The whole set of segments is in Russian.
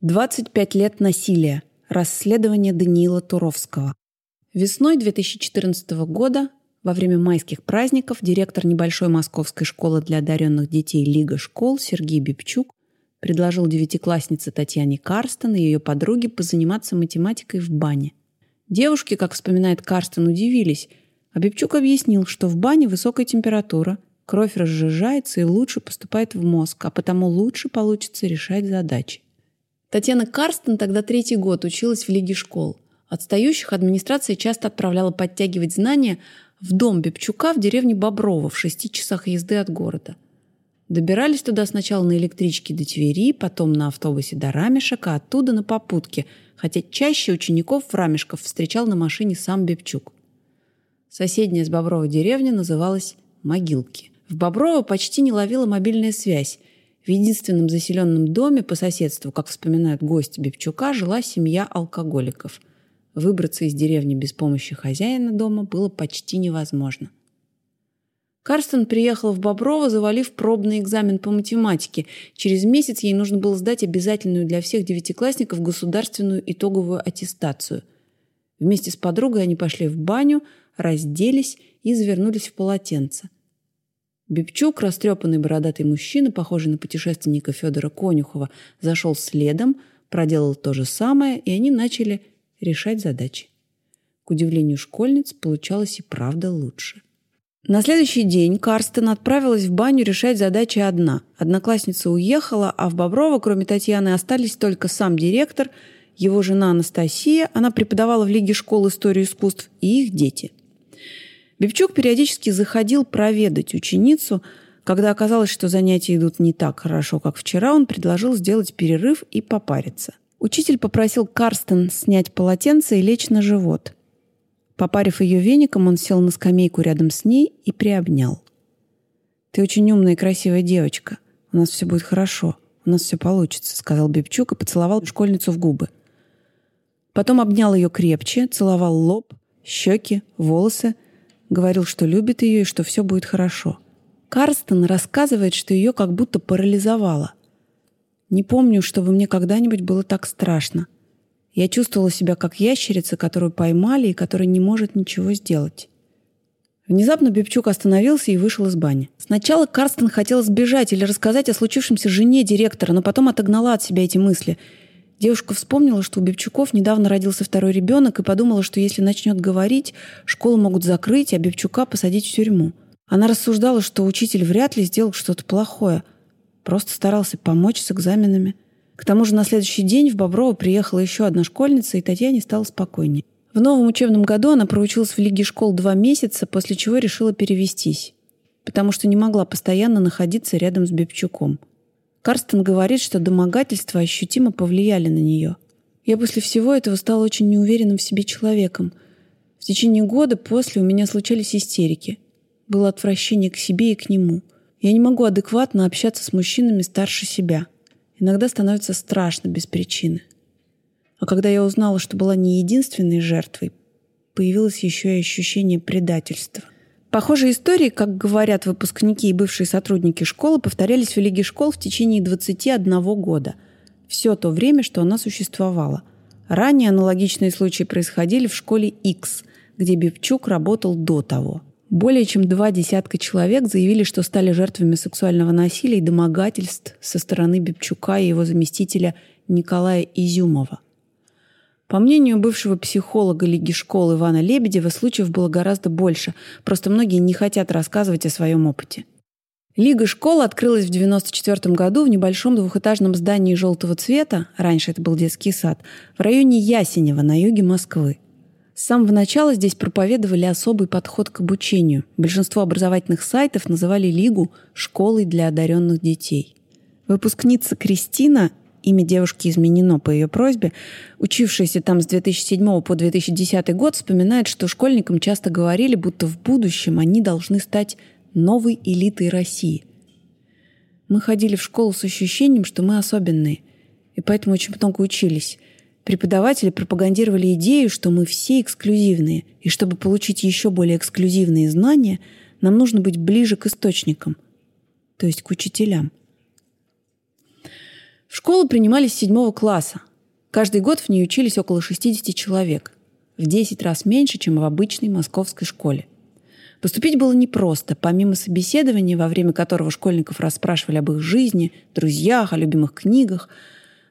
25 лет насилия. Расследование Даниила Туровского. Весной 2014 года, во время майских праздников, директор небольшой московской школы для одаренных детей Лига школ Сергей Бибчук предложил девятикласснице Татьяне Карстен и ее подруге позаниматься математикой в бане. Девушки, как вспоминает Карстен, удивились, а Бибчук объяснил, что в бане высокая температура, кровь разжижается и лучше поступает в мозг, а потому лучше получится решать задачи. Татьяна Карстен тогда третий год училась в Лиге школ. Отстающих администрация часто отправляла подтягивать знания в дом Бепчука в деревне Боброво в шести часах езды от города. Добирались туда сначала на электричке до Твери, потом на автобусе до Рамешек, а оттуда на попутке, хотя чаще учеников в Рамешков встречал на машине сам Бепчук. Соседняя с Боброва деревня называлась Могилки. В Боброво почти не ловила мобильная связь, в единственном заселенном доме по соседству, как вспоминают гости Бевчука, жила семья алкоголиков. Выбраться из деревни без помощи хозяина дома было почти невозможно. Карстен приехала в Боброво, завалив пробный экзамен по математике. Через месяц ей нужно было сдать обязательную для всех девятиклассников государственную итоговую аттестацию. Вместе с подругой они пошли в баню, разделись и завернулись в полотенце. Бибчук, растрепанный бородатый мужчина, похожий на путешественника Федора Конюхова, зашел следом, проделал то же самое, и они начали решать задачи. К удивлению школьниц, получалось и правда лучше. На следующий день Карстен отправилась в баню решать задачи одна. Одноклассница уехала, а в Боброво, кроме Татьяны, остались только сам директор, его жена Анастасия, она преподавала в Лиге школ историю искусств, и их дети. Бевчук периодически заходил проведать ученицу. Когда оказалось, что занятия идут не так хорошо, как вчера, он предложил сделать перерыв и попариться. Учитель попросил Карстен снять полотенце и лечь на живот. Попарив ее веником, он сел на скамейку рядом с ней и приобнял. «Ты очень умная и красивая девочка. У нас все будет хорошо. У нас все получится», — сказал Бибчук и поцеловал школьницу в губы. Потом обнял ее крепче, целовал лоб, щеки, волосы — Говорил, что любит ее и что все будет хорошо. Карстен рассказывает, что ее как будто парализовало. Не помню, чтобы мне когда-нибудь было так страшно. Я чувствовала себя как ящерица, которую поймали и которая не может ничего сделать. Внезапно Бибчук остановился и вышел из бани. Сначала Карстен хотел сбежать или рассказать о случившемся жене директора, но потом отогнала от себя эти мысли – Девушка вспомнила, что у Бевчуков недавно родился второй ребенок и подумала, что если начнет говорить, школу могут закрыть, а Бевчука посадить в тюрьму. Она рассуждала, что учитель вряд ли сделал что-то плохое. Просто старался помочь с экзаменами. К тому же на следующий день в Боброво приехала еще одна школьница, и Татьяне стало спокойнее. В новом учебном году она проучилась в Лиге школ два месяца, после чего решила перевестись, потому что не могла постоянно находиться рядом с Бебчуком. Карстен говорит, что домогательства ощутимо повлияли на нее. Я после всего этого стала очень неуверенным в себе человеком. В течение года после у меня случались истерики. Было отвращение к себе и к нему. Я не могу адекватно общаться с мужчинами старше себя. Иногда становится страшно без причины. А когда я узнала, что была не единственной жертвой, появилось еще и ощущение предательства. Похожие истории, как говорят выпускники и бывшие сотрудники школы, повторялись в Лиге школ в течение 21 года. Все то время, что она существовала. Ранее аналогичные случаи происходили в школе X, где Бевчук работал до того. Более чем два десятка человек заявили, что стали жертвами сексуального насилия и домогательств со стороны Бебчука и его заместителя Николая Изюмова. По мнению бывшего психолога Лиги школ Ивана Лебедева, случаев было гораздо больше, просто многие не хотят рассказывать о своем опыте. Лига школ открылась в 1994 году в небольшом двухэтажном здании желтого цвета, раньше это был детский сад, в районе Ясенева на юге Москвы. С самого начала здесь проповедовали особый подход к обучению. Большинство образовательных сайтов называли Лигу «школой для одаренных детей». Выпускница Кристина Имя девушки изменено по ее просьбе. Учившаяся там с 2007 по 2010 год вспоминает, что школьникам часто говорили, будто в будущем они должны стать новой элитой России. Мы ходили в школу с ощущением, что мы особенные, и поэтому очень много учились. Преподаватели пропагандировали идею, что мы все эксклюзивные, и чтобы получить еще более эксклюзивные знания, нам нужно быть ближе к источникам, то есть к учителям. В школу принимались с седьмого класса. Каждый год в ней учились около 60 человек. В 10 раз меньше, чем в обычной московской школе. Поступить было непросто. Помимо собеседования, во время которого школьников расспрашивали об их жизни, друзьях, о любимых книгах,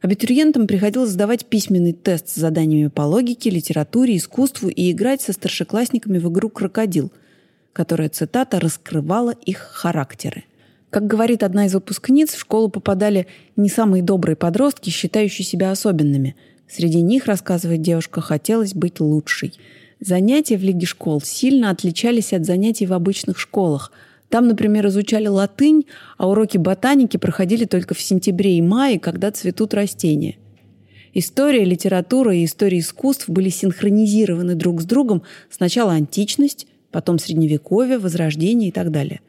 абитуриентам приходилось сдавать письменный тест с заданиями по логике, литературе, искусству и играть со старшеклассниками в игру «Крокодил», которая, цитата, раскрывала их характеры. Как говорит одна из выпускниц, в школу попадали не самые добрые подростки, считающие себя особенными. Среди них, рассказывает девушка, хотелось быть лучшей – Занятия в Лиге школ сильно отличались от занятий в обычных школах. Там, например, изучали латынь, а уроки ботаники проходили только в сентябре и мае, когда цветут растения. История, литература и история искусств были синхронизированы друг с другом сначала античность, потом средневековье, возрождение и так далее.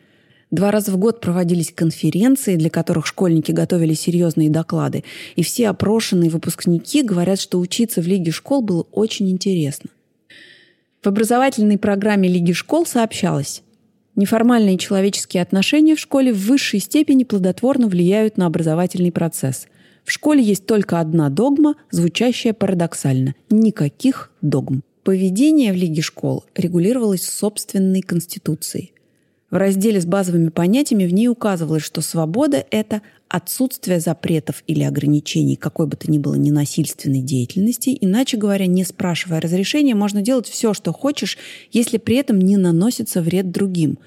Два раза в год проводились конференции, для которых школьники готовили серьезные доклады, и все опрошенные выпускники говорят, что учиться в Лиге школ было очень интересно. В образовательной программе Лиги школ сообщалось, неформальные человеческие отношения в школе в высшей степени плодотворно влияют на образовательный процесс. В школе есть только одна догма, звучащая парадоксально – никаких догм. Поведение в Лиге школ регулировалось собственной конституцией. В разделе с базовыми понятиями в ней указывалось, что свобода – это отсутствие запретов или ограничений какой бы то ни было ненасильственной деятельности. Иначе говоря, не спрашивая разрешения, можно делать все, что хочешь, если при этом не наносится вред другим.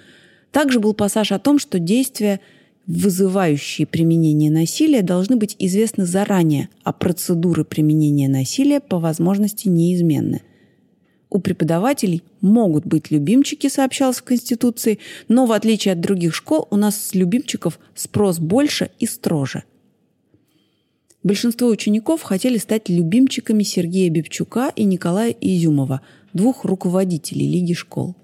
Также был пассаж о том, что действия, вызывающие применение насилия, должны быть известны заранее, а процедуры применения насилия по возможности неизменны – у преподавателей могут быть любимчики, сообщалось в Конституции, но в отличие от других школ у нас с любимчиков спрос больше и строже. Большинство учеников хотели стать любимчиками Сергея Бевчука и Николая Изюмова, двух руководителей Лиги школ.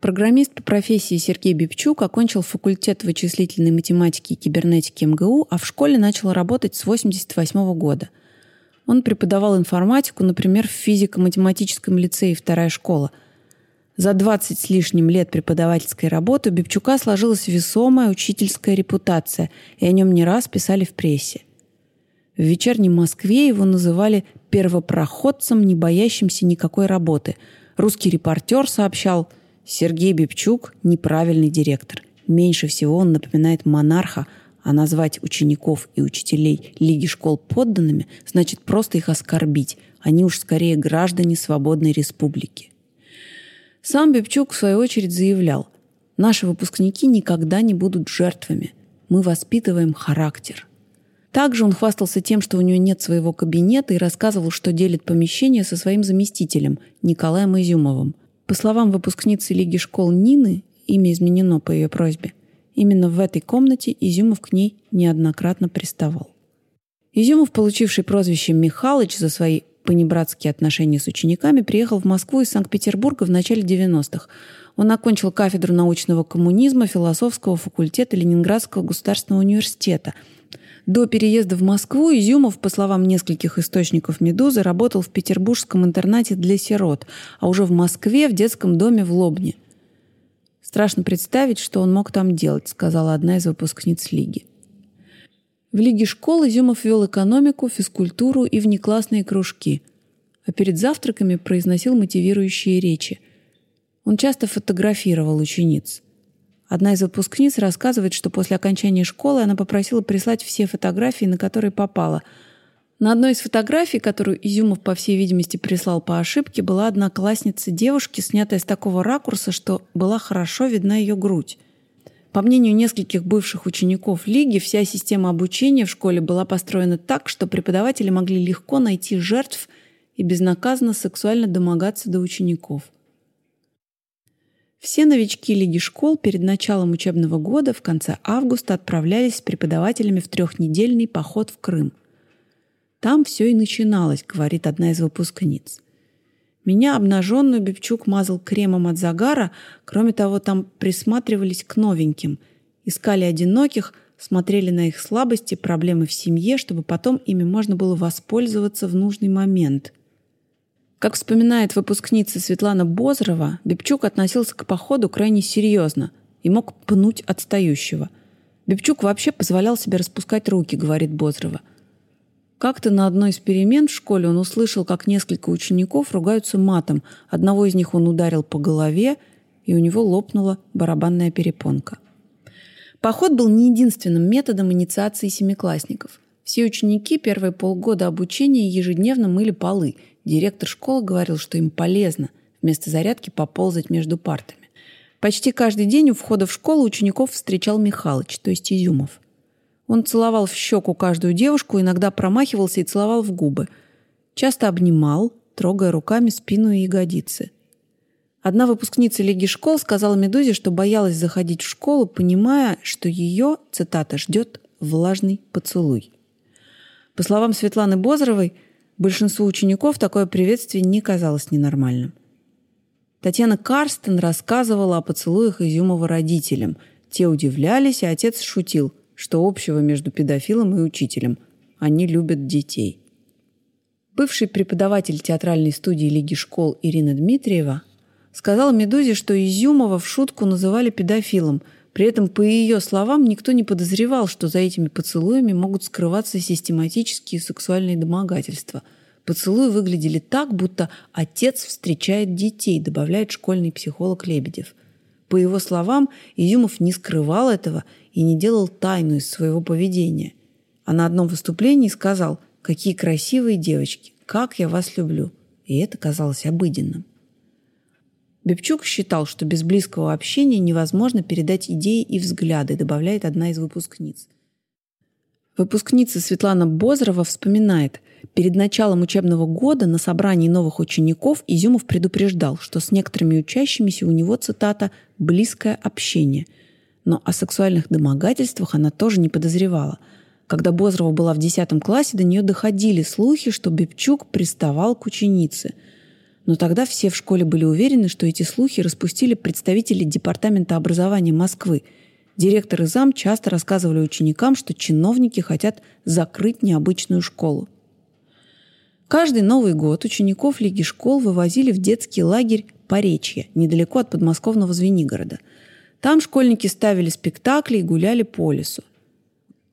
Программист по профессии Сергей Бибчук окончил факультет вычислительной математики и кибернетики МГУ, а в школе начал работать с 1988 года – он преподавал информатику, например, в физико-математическом лицее «Вторая школа». За 20 с лишним лет преподавательской работы у Бибчука сложилась весомая учительская репутация, и о нем не раз писали в прессе. В вечерней Москве его называли первопроходцем, не боящимся никакой работы. Русский репортер сообщал, Сергей Бибчук – неправильный директор. Меньше всего он напоминает монарха – а назвать учеников и учителей Лиги школ подданными значит просто их оскорбить. Они уж скорее граждане свободной республики. Сам Бебчук, в свою очередь, заявлял, «Наши выпускники никогда не будут жертвами. Мы воспитываем характер». Также он хвастался тем, что у него нет своего кабинета и рассказывал, что делит помещение со своим заместителем Николаем Изюмовым. По словам выпускницы Лиги школ Нины, имя изменено по ее просьбе – Именно в этой комнате Изюмов к ней неоднократно приставал. Изюмов, получивший прозвище Михалыч за свои понебратские отношения с учениками, приехал в Москву из Санкт-Петербурга в начале 90-х. Он окончил кафедру научного коммунизма философского факультета Ленинградского государственного университета. До переезда в Москву Изюмов, по словам нескольких источников «Медузы», работал в петербургском интернате для сирот, а уже в Москве в детском доме в Лобне – Страшно представить, что он мог там делать, сказала одна из выпускниц Лиги. В Лиге школ Изюмов вел экономику, физкультуру и внеклассные кружки, а перед завтраками произносил мотивирующие речи. Он часто фотографировал учениц. Одна из выпускниц рассказывает, что после окончания школы она попросила прислать все фотографии, на которые попала – на одной из фотографий, которую Изюмов, по всей видимости, прислал по ошибке, была одноклассница девушки, снятая с такого ракурса, что была хорошо видна ее грудь. По мнению нескольких бывших учеников Лиги, вся система обучения в школе была построена так, что преподаватели могли легко найти жертв и безнаказанно сексуально домогаться до учеников. Все новички Лиги школ перед началом учебного года в конце августа отправлялись с преподавателями в трехнедельный поход в Крым – там все и начиналось, говорит одна из выпускниц. Меня обнаженную Бевчук мазал кремом от загара, кроме того, там присматривались к новеньким, искали одиноких, смотрели на их слабости, проблемы в семье, чтобы потом ими можно было воспользоваться в нужный момент. Как вспоминает выпускница Светлана Бозрова, Бебчук относился к походу крайне серьезно и мог пнуть отстающего. Бебчук вообще позволял себе распускать руки, говорит Бозрова – Как-то на одной из перемен в школе он услышал, как несколько учеников ругаются матом. Одного из них он ударил по голове, и у него лопнула барабанная перепонка. Поход был не единственным методом инициации семиклассников. Все ученики первые полгода обучения ежедневно мыли полы. Директор школы говорил, что им полезно вместо зарядки поползать между партами. Почти каждый день у входа в школу учеников встречал Михалыч, то есть Изюмов. Он целовал в щеку каждую девушку, иногда промахивался и целовал в губы. Часто обнимал, трогая руками спину и ягодицы. Одна выпускница Лиги школ сказала Медузе, что боялась заходить в школу, понимая, что ее, цитата, ждет влажный поцелуй. По словам Светланы Бозровой, большинству учеников такое приветствие не казалось ненормальным. Татьяна Карстен рассказывала о поцелуях Изюмова родителям. Те удивлялись, а отец шутил – что общего между педофилом и учителем? Они любят детей. Бывший преподаватель театральной студии Лиги школ Ирина Дмитриева сказала Медузе, что Изюмова в шутку называли педофилом. При этом, по ее словам, никто не подозревал, что за этими поцелуями могут скрываться систематические сексуальные домогательства. Поцелуи выглядели так, будто отец встречает детей, добавляет школьный психолог Лебедев – по его словам, Изюмов не скрывал этого и не делал тайну из своего поведения. А на одном выступлении сказал «Какие красивые девочки! Как я вас люблю!» И это казалось обыденным. Бебчук считал, что без близкого общения невозможно передать идеи и взгляды, добавляет одна из выпускниц. Выпускница Светлана Бозрова вспоминает – Перед началом учебного года на собрании новых учеников Изюмов предупреждал, что с некоторыми учащимися у него, цитата, «близкое общение». Но о сексуальных домогательствах она тоже не подозревала. Когда Бозрова была в 10 классе, до нее доходили слухи, что Бебчук приставал к ученице. Но тогда все в школе были уверены, что эти слухи распустили представители Департамента образования Москвы. Директор и зам часто рассказывали ученикам, что чиновники хотят закрыть необычную школу. Каждый Новый год учеников Лиги школ вывозили в детский лагерь Поречье, недалеко от подмосковного Звенигорода. Там школьники ставили спектакли и гуляли по лесу.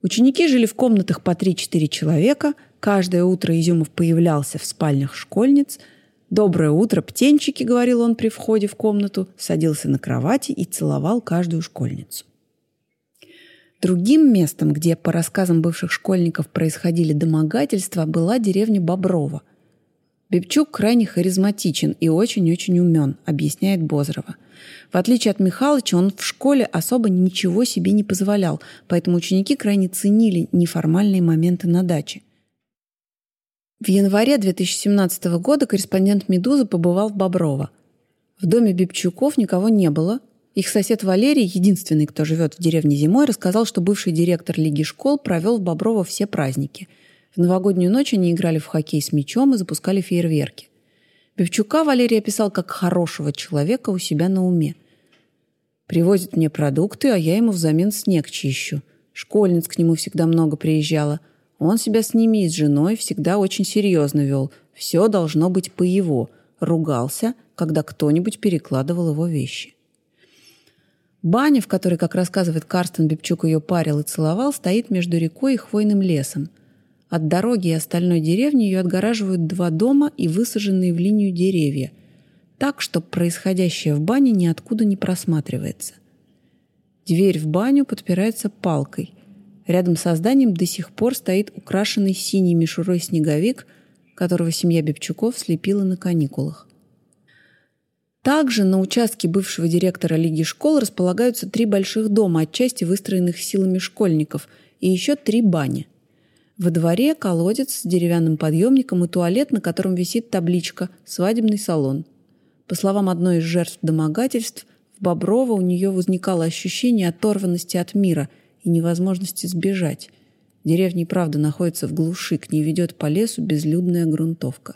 Ученики жили в комнатах по 3-4 человека. Каждое утро Изюмов появлялся в спальнях школьниц. «Доброе утро, птенчики!» — говорил он при входе в комнату, садился на кровати и целовал каждую школьницу. Другим местом, где, по рассказам бывших школьников, происходили домогательства, была деревня Боброва. Бебчук крайне харизматичен и очень-очень умен, объясняет Бозрова. В отличие от Михалыча, он в школе особо ничего себе не позволял, поэтому ученики крайне ценили неформальные моменты на даче. В январе 2017 года корреспондент «Медузы» побывал в Боброво. В доме Бибчуков никого не было, их сосед Валерий, единственный, кто живет в деревне зимой, рассказал, что бывший директор Лиги школ провел в Боброво все праздники. В новогоднюю ночь они играли в хоккей с мячом и запускали фейерверки. Певчука Валерий описал как хорошего человека у себя на уме. «Привозит мне продукты, а я ему взамен снег чищу. Школьниц к нему всегда много приезжало. Он себя с ними и с женой всегда очень серьезно вел. Все должно быть по его. Ругался, когда кто-нибудь перекладывал его вещи. Баня, в которой, как рассказывает Карстен, Бибчук ее парил и целовал, стоит между рекой и хвойным лесом. От дороги и остальной деревни ее отгораживают два дома и высаженные в линию деревья, так, что происходящее в бане ниоткуда не просматривается. Дверь в баню подпирается палкой. Рядом со зданием до сих пор стоит украшенный синей мишурой снеговик, которого семья Бибчуков слепила на каникулах. Также на участке бывшего директора Лиги школ располагаются три больших дома, отчасти выстроенных силами школьников, и еще три бани. Во дворе колодец с деревянным подъемником и туалет, на котором висит табличка «Свадебный салон». По словам одной из жертв домогательств, в Боброво у нее возникало ощущение оторванности от мира и невозможности сбежать. Деревня правда находится в глуши, к ней ведет по лесу безлюдная грунтовка.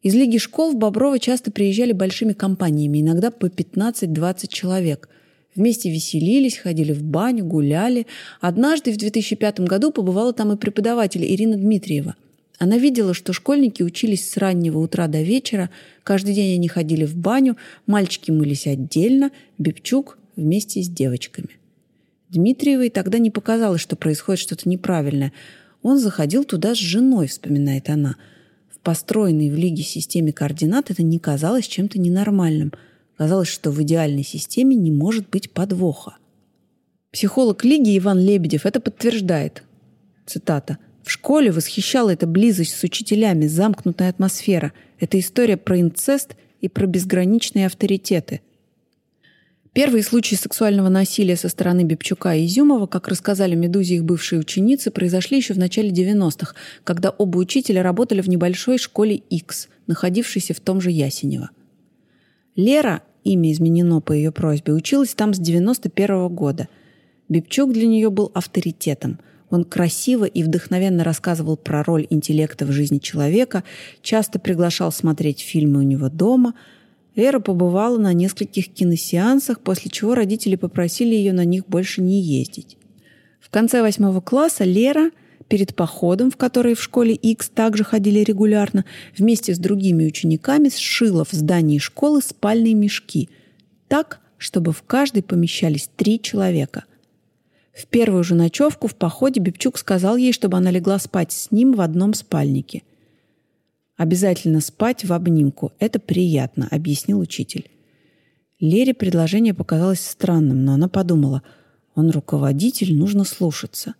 Из Лиги школ в Боброво часто приезжали большими компаниями, иногда по 15-20 человек. Вместе веселились, ходили в баню, гуляли. Однажды в 2005 году побывала там и преподаватель Ирина Дмитриева. Она видела, что школьники учились с раннего утра до вечера, каждый день они ходили в баню, мальчики мылись отдельно, Бибчук вместе с девочками. Дмитриевой тогда не показалось, что происходит что-то неправильное. Он заходил туда с женой, вспоминает она. В построенной в Лиге системе координат это не казалось чем-то ненормальным. Казалось, что в идеальной системе не может быть подвоха. Психолог Лиги Иван Лебедев это подтверждает. Цитата. В школе восхищала эта близость с учителями, замкнутая атмосфера. Это история про инцест и про безграничные авторитеты. Первые случаи сексуального насилия со стороны Бебчука и Изюмова, как рассказали «Медузе» их бывшие ученицы, произошли еще в начале 90-х, когда оба учителя работали в небольшой школе X, находившейся в том же Ясенево. Лера, имя изменено по ее просьбе, училась там с 91 -го года. Бебчук для нее был авторитетом. Он красиво и вдохновенно рассказывал про роль интеллекта в жизни человека, часто приглашал смотреть фильмы у него дома – Лера побывала на нескольких киносеансах, после чего родители попросили ее на них больше не ездить. В конце восьмого класса Лера перед походом, в который в школе X также ходили регулярно, вместе с другими учениками сшила в здании школы спальные мешки так, чтобы в каждый помещались три человека. В первую же ночевку в походе Бибчук сказал ей, чтобы она легла спать с ним в одном спальнике – Обязательно спать в обнимку. Это приятно, объяснил учитель. Лере предложение показалось странным, но она подумала, он руководитель, нужно слушаться.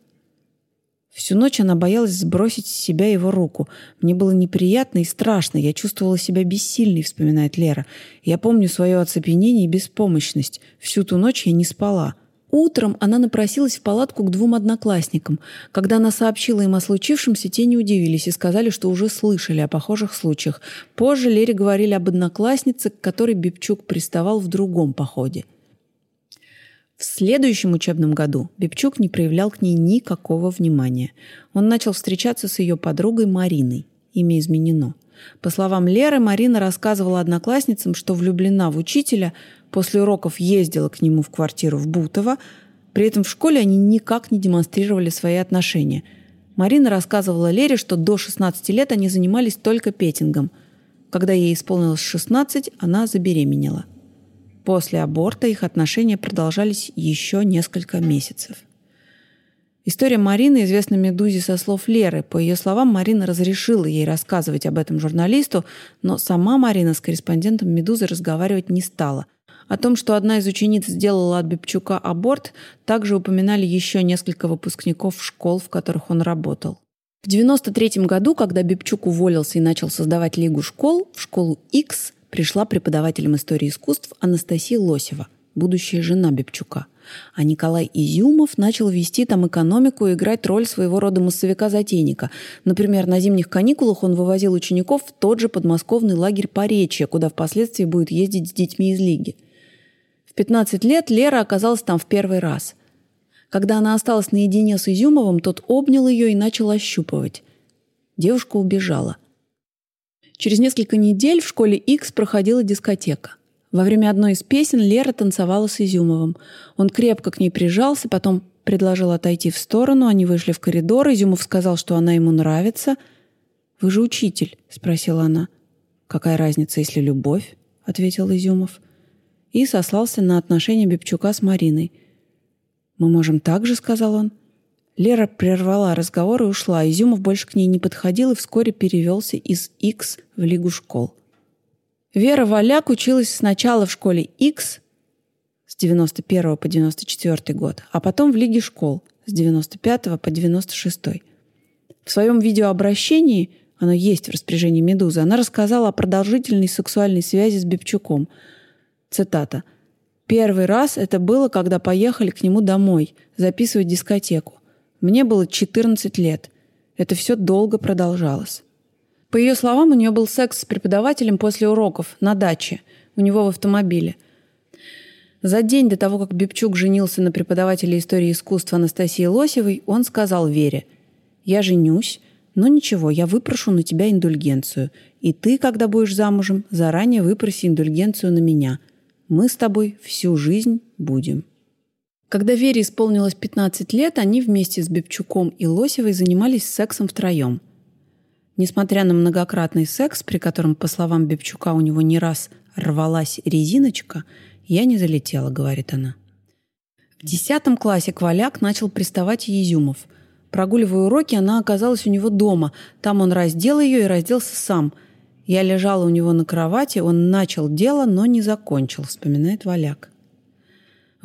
Всю ночь она боялась сбросить с себя его руку. Мне было неприятно и страшно. Я чувствовала себя бессильной, вспоминает Лера. Я помню свое оцепенение и беспомощность. Всю ту ночь я не спала. Утром она напросилась в палатку к двум одноклассникам. Когда она сообщила им о случившемся, те не удивились и сказали, что уже слышали о похожих случаях. Позже Лере говорили об однокласснице, к которой Бибчук приставал в другом походе. В следующем учебном году Бибчук не проявлял к ней никакого внимания. Он начал встречаться с ее подругой Мариной. Имя изменено. По словам Леры, Марина рассказывала одноклассницам, что влюблена в учителя – После уроков ездила к нему в квартиру в Бутово. При этом в школе они никак не демонстрировали свои отношения. Марина рассказывала Лере, что до 16 лет они занимались только петингом. Когда ей исполнилось 16, она забеременела. После аборта их отношения продолжались еще несколько месяцев. История Марины известна «Медузе» со слов Леры. По ее словам, Марина разрешила ей рассказывать об этом журналисту, но сама Марина с корреспондентом «Медузы» разговаривать не стала – о том, что одна из учениц сделала от Бибчука аборт, также упоминали еще несколько выпускников школ, в которых он работал. В 1993 году, когда Бибчук уволился и начал создавать Лигу школ, в школу X пришла преподавателем истории искусств Анастасия Лосева, будущая жена Бибчука. А Николай Изюмов начал вести там экономику и играть роль своего рода массовика-затейника. Например, на зимних каникулах он вывозил учеников в тот же подмосковный лагерь Поречье, куда впоследствии будет ездить с детьми из Лиги – 15 лет Лера оказалась там в первый раз. Когда она осталась наедине с Изюмовым, тот обнял ее и начал ощупывать. Девушка убежала. Через несколько недель в школе X проходила дискотека. Во время одной из песен Лера танцевала с Изюмовым. Он крепко к ней прижался, потом предложил отойти в сторону, они вышли в коридор, Изюмов сказал, что она ему нравится. «Вы же учитель?» — спросила она. «Какая разница, если любовь?» — ответил Изюмов и сослался на отношения Бебчука с Мариной. «Мы можем так же», — сказал он. Лера прервала разговор и ушла. Изюмов больше к ней не подходил и вскоре перевелся из X в Лигу школ. Вера Валяк училась сначала в школе X с 91 по 94 год, а потом в Лиге школ с 95 по 96. В своем видеообращении, оно есть в распоряжении «Медузы», она рассказала о продолжительной сексуальной связи с Бебчуком – Цитата. «Первый раз это было, когда поехали к нему домой, записывать дискотеку. Мне было 14 лет. Это все долго продолжалось». По ее словам, у нее был секс с преподавателем после уроков на даче, у него в автомобиле. За день до того, как Бибчук женился на преподавателе истории искусства Анастасии Лосевой, он сказал Вере, «Я женюсь, но ничего, я выпрошу на тебя индульгенцию. И ты, когда будешь замужем, заранее выпроси индульгенцию на меня. Мы с тобой всю жизнь будем». Когда Вере исполнилось 15 лет, они вместе с Бебчуком и Лосевой занимались сексом втроем. Несмотря на многократный секс, при котором, по словам Бебчука, у него не раз рвалась резиночка, я не залетела, говорит она. В десятом классе Кваляк начал приставать Езюмов. Прогуливая уроки, она оказалась у него дома. Там он раздел ее и разделся сам. Я лежала у него на кровати, он начал дело, но не закончил, вспоминает Валяк.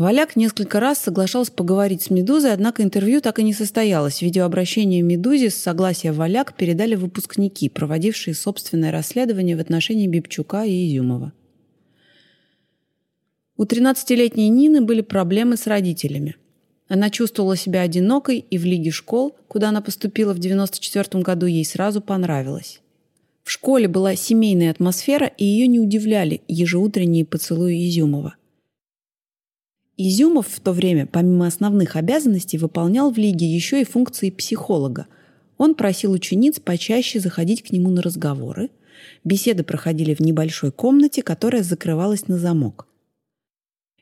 Валяк несколько раз соглашался поговорить с «Медузой», однако интервью так и не состоялось. Видеообращение «Медузе» с согласия Валяк передали выпускники, проводившие собственное расследование в отношении Бибчука и Изюмова. У 13-летней Нины были проблемы с родителями. Она чувствовала себя одинокой, и в Лиге школ, куда она поступила в 94 году, ей сразу понравилось. В школе была семейная атмосфера, и ее не удивляли ежеутренние поцелуи Изюмова. Изюмов в то время, помимо основных обязанностей, выполнял в Лиге еще и функции психолога. Он просил учениц почаще заходить к нему на разговоры. Беседы проходили в небольшой комнате, которая закрывалась на замок.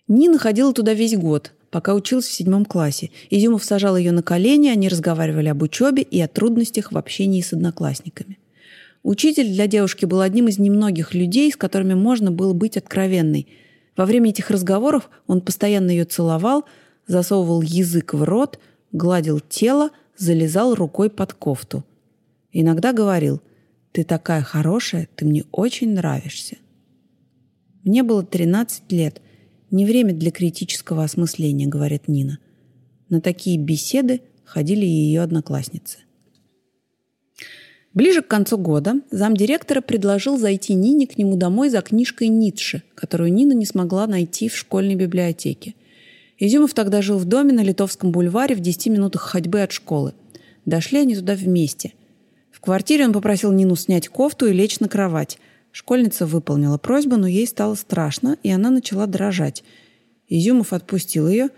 Нина ходила туда весь год, пока училась в седьмом классе. Изюмов сажал ее на колени, они разговаривали об учебе и о трудностях в общении с одноклассниками. Учитель для девушки был одним из немногих людей, с которыми можно было быть откровенной – во время этих разговоров он постоянно ее целовал, засовывал язык в рот, гладил тело, залезал рукой под кофту. Иногда говорил «Ты такая хорошая, ты мне очень нравишься». Мне было 13 лет. Не время для критического осмысления, говорит Нина. На такие беседы ходили ее одноклассницы. Ближе к концу года замдиректора предложил зайти Нине к нему домой за книжкой Ницше, которую Нина не смогла найти в школьной библиотеке. Изюмов тогда жил в доме на Литовском бульваре в 10 минутах ходьбы от школы. Дошли они туда вместе. В квартире он попросил Нину снять кофту и лечь на кровать. Школьница выполнила просьбу, но ей стало страшно, и она начала дрожать. Изюмов отпустил ее.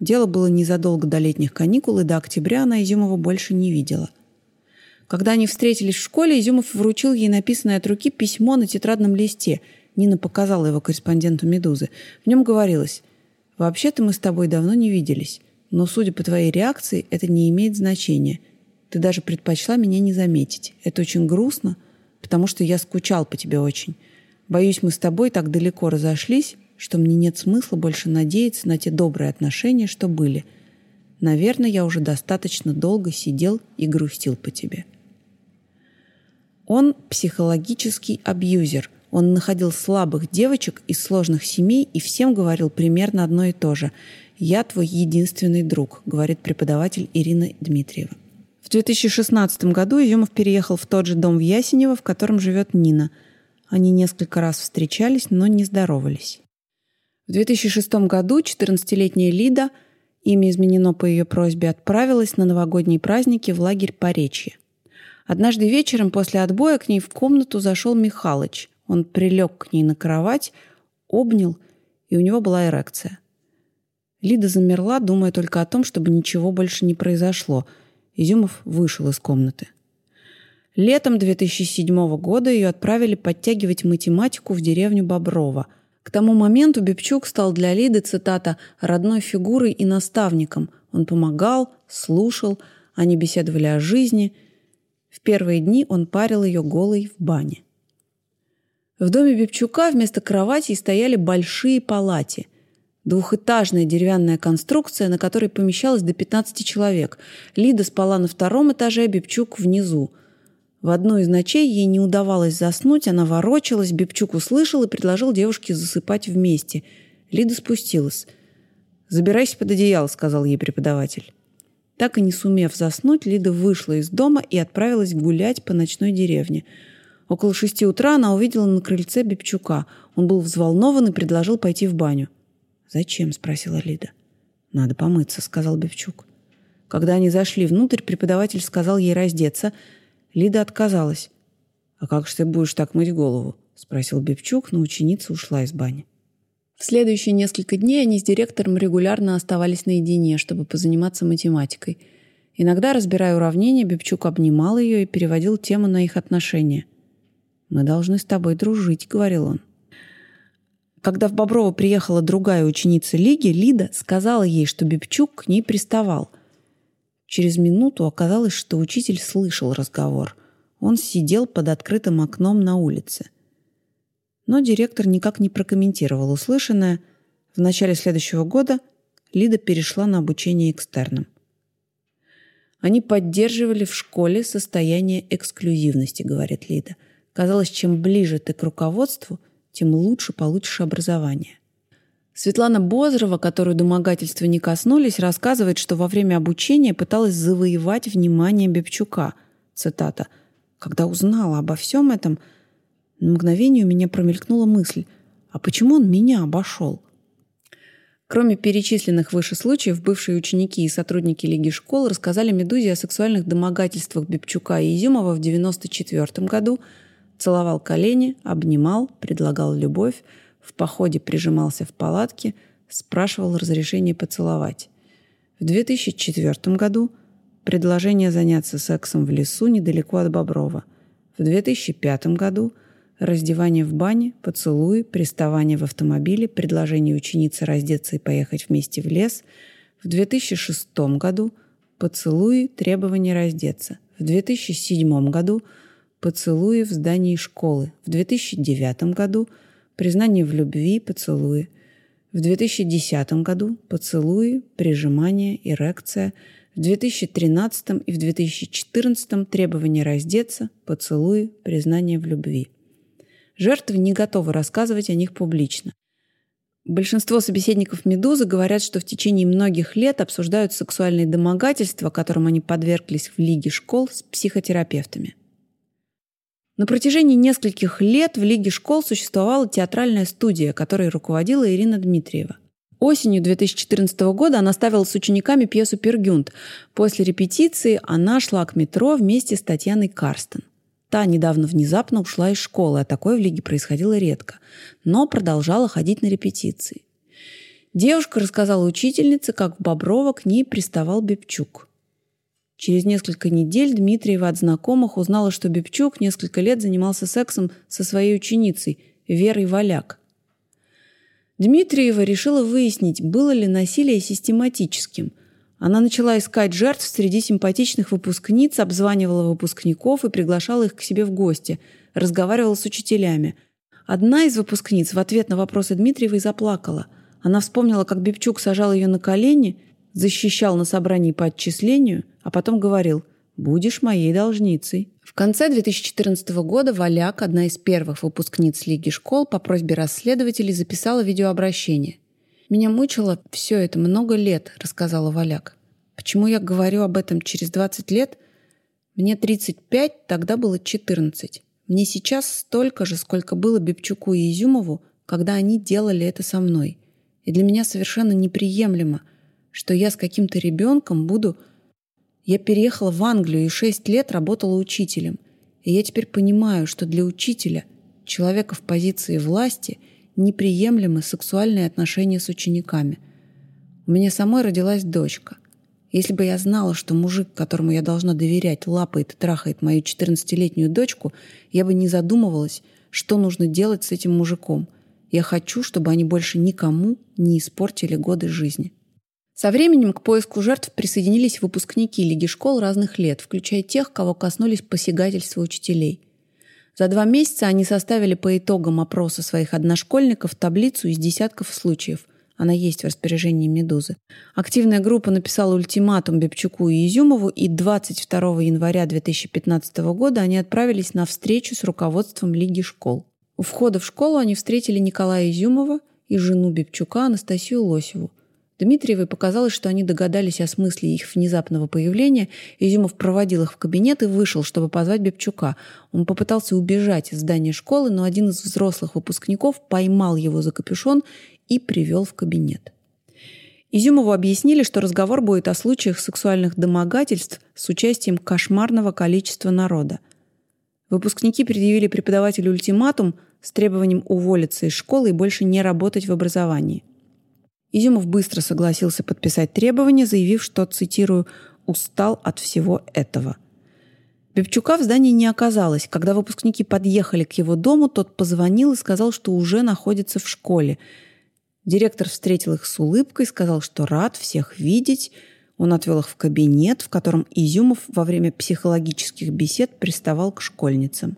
Дело было незадолго до летних каникул, и до октября она Изюмова больше не видела. Когда они встретились в школе, Изюмов вручил ей написанное от руки письмо на тетрадном листе. Нина показала его корреспонденту «Медузы». В нем говорилось «Вообще-то мы с тобой давно не виделись, но, судя по твоей реакции, это не имеет значения. Ты даже предпочла меня не заметить. Это очень грустно, потому что я скучал по тебе очень. Боюсь, мы с тобой так далеко разошлись, что мне нет смысла больше надеяться на те добрые отношения, что были. Наверное, я уже достаточно долго сидел и грустил по тебе». Он психологический абьюзер. Он находил слабых девочек из сложных семей и всем говорил примерно одно и то же. «Я твой единственный друг», — говорит преподаватель Ирина Дмитриева. В 2016 году Изюмов переехал в тот же дом в Ясенево, в котором живет Нина. Они несколько раз встречались, но не здоровались. В 2006 году 14-летняя Лида, имя изменено по ее просьбе, отправилась на новогодние праздники в лагерь Поречье. Однажды вечером после отбоя к ней в комнату зашел Михалыч. Он прилег к ней на кровать, обнял, и у него была эрекция. Лида замерла, думая только о том, чтобы ничего больше не произошло. Изюмов вышел из комнаты. Летом 2007 года ее отправили подтягивать математику в деревню Боброва. К тому моменту Бибчук стал для Лиды, цитата, «родной фигурой и наставником». Он помогал, слушал, они беседовали о жизни – в первые дни он парил ее голой в бане. В доме Бибчука вместо кроватей стояли большие палати. Двухэтажная деревянная конструкция, на которой помещалось до 15 человек. Лида спала на втором этаже, Бибчук внизу. В одну из ночей ей не удавалось заснуть, она ворочалась, Бибчук услышал и предложил девушке засыпать вместе. Лида спустилась. «Забирайся под одеяло», — сказал ей преподаватель. Так и не сумев заснуть, Лида вышла из дома и отправилась гулять по ночной деревне. Около шести утра она увидела на крыльце Бибчука. Он был взволнован и предложил пойти в баню. «Зачем?» – спросила Лида. «Надо помыться», – сказал Бибчук. Когда они зашли внутрь, преподаватель сказал ей раздеться. Лида отказалась. «А как же ты будешь так мыть голову?» – спросил Бибчук, но ученица ушла из бани. В следующие несколько дней они с директором регулярно оставались наедине, чтобы позаниматься математикой. Иногда, разбирая уравнения, Бибчук обнимал ее и переводил тему на их отношения. «Мы должны с тобой дружить», — говорил он. Когда в Боброво приехала другая ученица Лиги, Лида сказала ей, что Бибчук к ней приставал. Через минуту оказалось, что учитель слышал разговор. Он сидел под открытым окном на улице — но директор никак не прокомментировал услышанное. В начале следующего года Лида перешла на обучение экстерном. Они поддерживали в школе состояние эксклюзивности, говорит Лида. Казалось, чем ближе ты к руководству, тем лучше получишь образование. Светлана Бозрова, которую домогательства не коснулись, рассказывает, что во время обучения пыталась завоевать внимание Бебчука. Цитата. «Когда узнала обо всем этом, на мгновение у меня промелькнула мысль, а почему он меня обошел?» Кроме перечисленных выше случаев, бывшие ученики и сотрудники Лиги школ рассказали «Медузе» о сексуальных домогательствах Бебчука и Изюмова в 1994 году. Целовал колени, обнимал, предлагал любовь, в походе прижимался в палатке, спрашивал разрешение поцеловать. В 2004 году предложение заняться сексом в лесу недалеко от Боброва. В 2005 году раздевание в бане, поцелуи, приставание в автомобиле, предложение ученицы раздеться и поехать вместе в лес. В 2006 году поцелуи, требование раздеться. В 2007 году поцелуи в здании школы. В 2009 году – признание в любви, поцелуи. В 2010 году поцелуи, прижимание, эрекция. В 2013 и в 2014 требование раздеться, поцелуи, признание в любви. Жертвы не готовы рассказывать о них публично. Большинство собеседников «Медузы» говорят, что в течение многих лет обсуждают сексуальные домогательства, которым они подверглись в Лиге школ с психотерапевтами. На протяжении нескольких лет в Лиге школ существовала театральная студия, которой руководила Ирина Дмитриева. Осенью 2014 года она ставила с учениками пьесу «Пергюнт». После репетиции она шла к метро вместе с Татьяной Карстен. Та недавно внезапно ушла из школы, а такое в Лиге происходило редко, но продолжала ходить на репетиции. Девушка рассказала учительнице, как в Боброва к ней приставал Бепчук. Через несколько недель Дмитриева от знакомых узнала, что Бебчук несколько лет занимался сексом со своей ученицей Верой Валяк. Дмитриева решила выяснить, было ли насилие систематическим. Она начала искать жертв среди симпатичных выпускниц, обзванивала выпускников и приглашала их к себе в гости, разговаривала с учителями. Одна из выпускниц в ответ на вопросы Дмитриевой заплакала. Она вспомнила, как Бебчук сажал ее на колени – защищал на собрании по отчислению, а потом говорил «будешь моей должницей». В конце 2014 года Валяк, одна из первых выпускниц Лиги школ, по просьбе расследователей записала видеообращение. «Меня мучило все это много лет», — рассказала Валяк. «Почему я говорю об этом через 20 лет? Мне 35, тогда было 14. Мне сейчас столько же, сколько было Бебчуку и Изюмову, когда они делали это со мной. И для меня совершенно неприемлемо, что я с каким-то ребенком буду... Я переехала в Англию и шесть лет работала учителем. И я теперь понимаю, что для учителя, человека в позиции власти, неприемлемы сексуальные отношения с учениками. У меня самой родилась дочка. Если бы я знала, что мужик, которому я должна доверять, лапает и трахает мою 14-летнюю дочку, я бы не задумывалась, что нужно делать с этим мужиком. Я хочу, чтобы они больше никому не испортили годы жизни. Со временем к поиску жертв присоединились выпускники Лиги школ разных лет, включая тех, кого коснулись посягательства учителей. За два месяца они составили по итогам опроса своих одношкольников таблицу из десятков случаев. Она есть в распоряжении «Медузы». Активная группа написала ультиматум Бепчуку и Изюмову, и 22 января 2015 года они отправились на встречу с руководством Лиги школ. У входа в школу они встретили Николая Изюмова и жену Бепчука Анастасию Лосеву. Дмитриевой показалось, что они догадались о смысле их внезапного появления. Изюмов проводил их в кабинет и вышел, чтобы позвать Бебчука. Он попытался убежать из здания школы, но один из взрослых выпускников поймал его за капюшон и привел в кабинет. Изюмову объяснили, что разговор будет о случаях сексуальных домогательств с участием кошмарного количества народа. Выпускники предъявили преподавателю ультиматум с требованием уволиться из школы и больше не работать в образовании. Изюмов быстро согласился подписать требования, заявив, что, цитирую, «устал от всего этого». Бебчука в здании не оказалось. Когда выпускники подъехали к его дому, тот позвонил и сказал, что уже находится в школе. Директор встретил их с улыбкой, сказал, что рад всех видеть. Он отвел их в кабинет, в котором Изюмов во время психологических бесед приставал к школьницам.